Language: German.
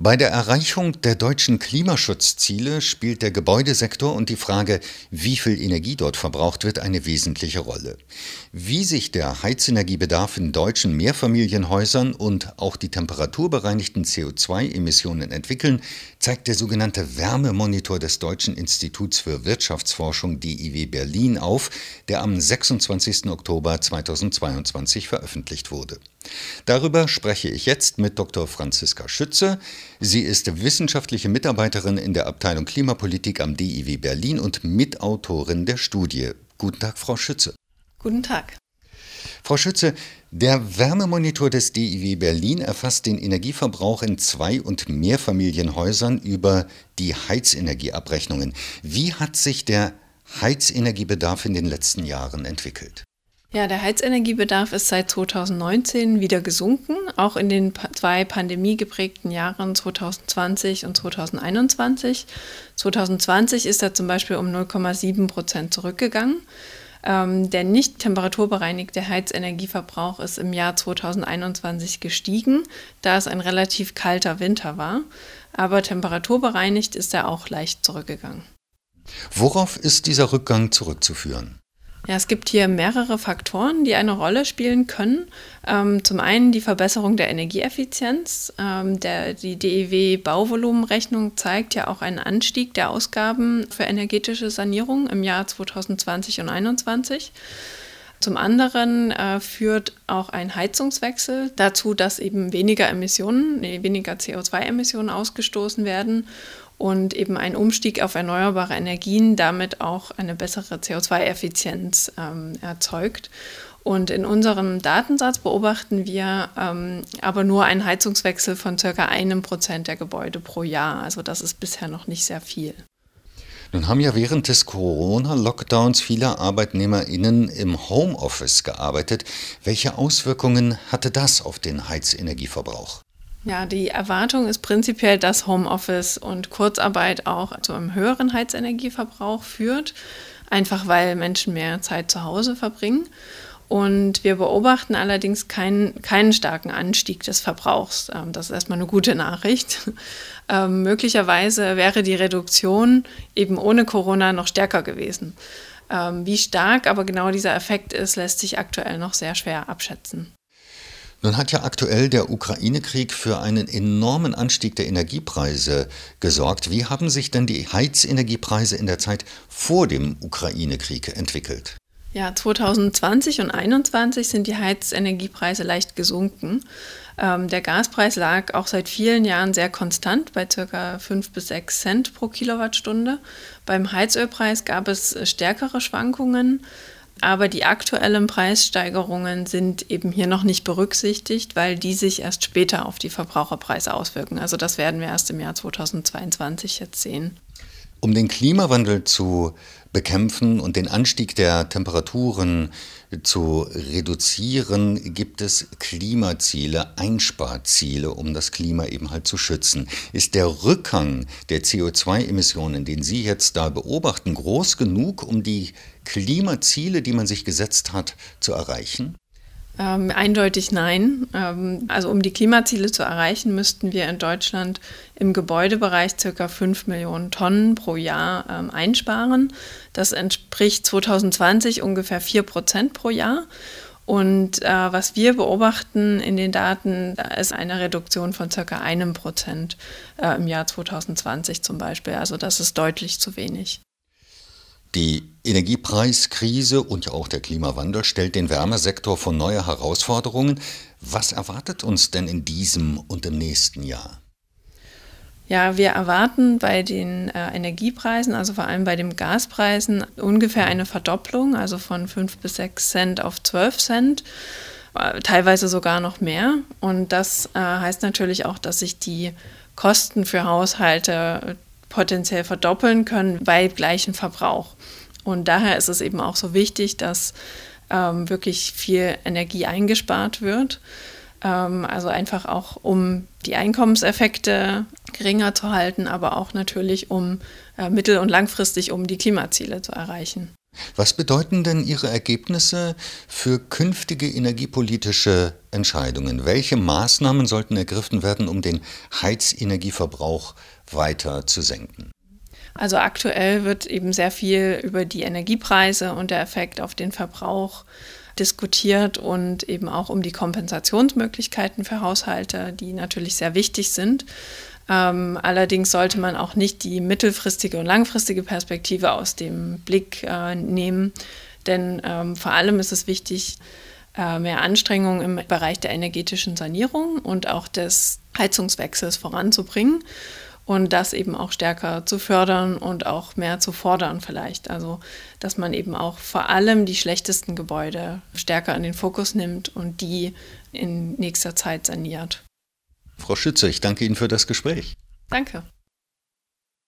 Bei der Erreichung der deutschen Klimaschutzziele spielt der Gebäudesektor und die Frage, wie viel Energie dort verbraucht wird, eine wesentliche Rolle. Wie sich der Heizenergiebedarf in deutschen Mehrfamilienhäusern und auch die temperaturbereinigten CO2-Emissionen entwickeln, zeigt der sogenannte Wärmemonitor des Deutschen Instituts für Wirtschaftsforschung DIW Berlin auf, der am 26. Oktober 2022 veröffentlicht wurde. Darüber spreche ich jetzt mit Dr. Franziska Schütze. Sie ist wissenschaftliche Mitarbeiterin in der Abteilung Klimapolitik am DIW Berlin und Mitautorin der Studie. Guten Tag, Frau Schütze. Guten Tag. Frau Schütze, der Wärmemonitor des DIW Berlin erfasst den Energieverbrauch in Zwei- und Mehrfamilienhäusern über die Heizenergieabrechnungen. Wie hat sich der Heizenergiebedarf in den letzten Jahren entwickelt? Ja, der Heizenergiebedarf ist seit 2019 wieder gesunken, auch in den zwei pandemiegeprägten Jahren 2020 und 2021. 2020 ist er zum Beispiel um 0,7 Prozent zurückgegangen. Ähm, der nicht temperaturbereinigte Heizenergieverbrauch ist im Jahr 2021 gestiegen, da es ein relativ kalter Winter war. Aber temperaturbereinigt ist er auch leicht zurückgegangen. Worauf ist dieser Rückgang zurückzuführen? Ja, es gibt hier mehrere Faktoren, die eine Rolle spielen können. Ähm, zum einen die Verbesserung der Energieeffizienz. Ähm, der, die DEW-Bauvolumenrechnung zeigt ja auch einen Anstieg der Ausgaben für energetische Sanierung im Jahr 2020 und 2021. Zum anderen äh, führt auch ein Heizungswechsel dazu, dass eben weniger Emissionen, nee, weniger CO2-Emissionen ausgestoßen werden und eben ein Umstieg auf erneuerbare Energien damit auch eine bessere CO2-Effizienz ähm, erzeugt. Und in unserem Datensatz beobachten wir ähm, aber nur einen Heizungswechsel von circa einem Prozent der Gebäude pro Jahr. Also das ist bisher noch nicht sehr viel. Nun haben ja während des Corona-Lockdowns viele ArbeitnehmerInnen im Homeoffice gearbeitet. Welche Auswirkungen hatte das auf den Heizenergieverbrauch? Ja, die Erwartung ist prinzipiell, dass Homeoffice und Kurzarbeit auch zu einem höheren Heizenergieverbrauch führt, einfach weil Menschen mehr Zeit zu Hause verbringen. Und wir beobachten allerdings keinen, keinen starken Anstieg des Verbrauchs. Ähm, das ist erstmal eine gute Nachricht. Ähm, möglicherweise wäre die Reduktion eben ohne Corona noch stärker gewesen. Ähm, wie stark aber genau dieser Effekt ist, lässt sich aktuell noch sehr schwer abschätzen. Nun hat ja aktuell der Ukraine-Krieg für einen enormen Anstieg der Energiepreise gesorgt. Wie haben sich denn die Heizenergiepreise in der Zeit vor dem Ukraine-Krieg entwickelt? Ja, 2020 und 2021 sind die Heizenergiepreise leicht gesunken. Ähm, der Gaspreis lag auch seit vielen Jahren sehr konstant bei ca. 5 bis 6 Cent pro Kilowattstunde. Beim Heizölpreis gab es stärkere Schwankungen. Aber die aktuellen Preissteigerungen sind eben hier noch nicht berücksichtigt, weil die sich erst später auf die Verbraucherpreise auswirken. Also das werden wir erst im Jahr 2022 jetzt sehen. Um den Klimawandel zu bekämpfen und den Anstieg der Temperaturen zu reduzieren, gibt es Klimaziele, Einsparziele, um das Klima eben halt zu schützen. Ist der Rückgang der CO2-Emissionen, den Sie jetzt da beobachten, groß genug, um die Klimaziele, die man sich gesetzt hat, zu erreichen? Ähm, eindeutig nein. Ähm, also um die Klimaziele zu erreichen, müssten wir in Deutschland im Gebäudebereich ca. 5 Millionen Tonnen pro Jahr ähm, einsparen. Das entspricht 2020 ungefähr 4 Prozent pro Jahr. Und äh, was wir beobachten in den Daten, da ist eine Reduktion von circa einem Prozent äh, im Jahr 2020 zum Beispiel. Also das ist deutlich zu wenig. Die Energiepreiskrise und ja auch der Klimawandel stellt den Wärmesektor vor neue Herausforderungen. Was erwartet uns denn in diesem und im nächsten Jahr? Ja, wir erwarten bei den äh, Energiepreisen, also vor allem bei den Gaspreisen, ungefähr eine Verdopplung, also von 5 bis 6 Cent auf 12 Cent, äh, teilweise sogar noch mehr. Und das äh, heißt natürlich auch, dass sich die Kosten für Haushalte potenziell verdoppeln können bei gleichem Verbrauch. Und daher ist es eben auch so wichtig, dass ähm, wirklich viel Energie eingespart wird. Ähm, also einfach auch, um die Einkommenseffekte geringer zu halten, aber auch natürlich, um äh, mittel- und langfristig, um die Klimaziele zu erreichen. Was bedeuten denn Ihre Ergebnisse für künftige energiepolitische Entscheidungen? Welche Maßnahmen sollten ergriffen werden, um den Heizenergieverbrauch weiter zu senken? Also aktuell wird eben sehr viel über die Energiepreise und der Effekt auf den Verbrauch diskutiert und eben auch um die Kompensationsmöglichkeiten für Haushalte, die natürlich sehr wichtig sind. Ähm, allerdings sollte man auch nicht die mittelfristige und langfristige Perspektive aus dem Blick äh, nehmen, denn ähm, vor allem ist es wichtig, äh, mehr Anstrengungen im Bereich der energetischen Sanierung und auch des Heizungswechsels voranzubringen und das eben auch stärker zu fördern und auch mehr zu fordern vielleicht. Also dass man eben auch vor allem die schlechtesten Gebäude stärker in den Fokus nimmt und die in nächster Zeit saniert. Frau Schütze, ich danke Ihnen für das Gespräch. Danke.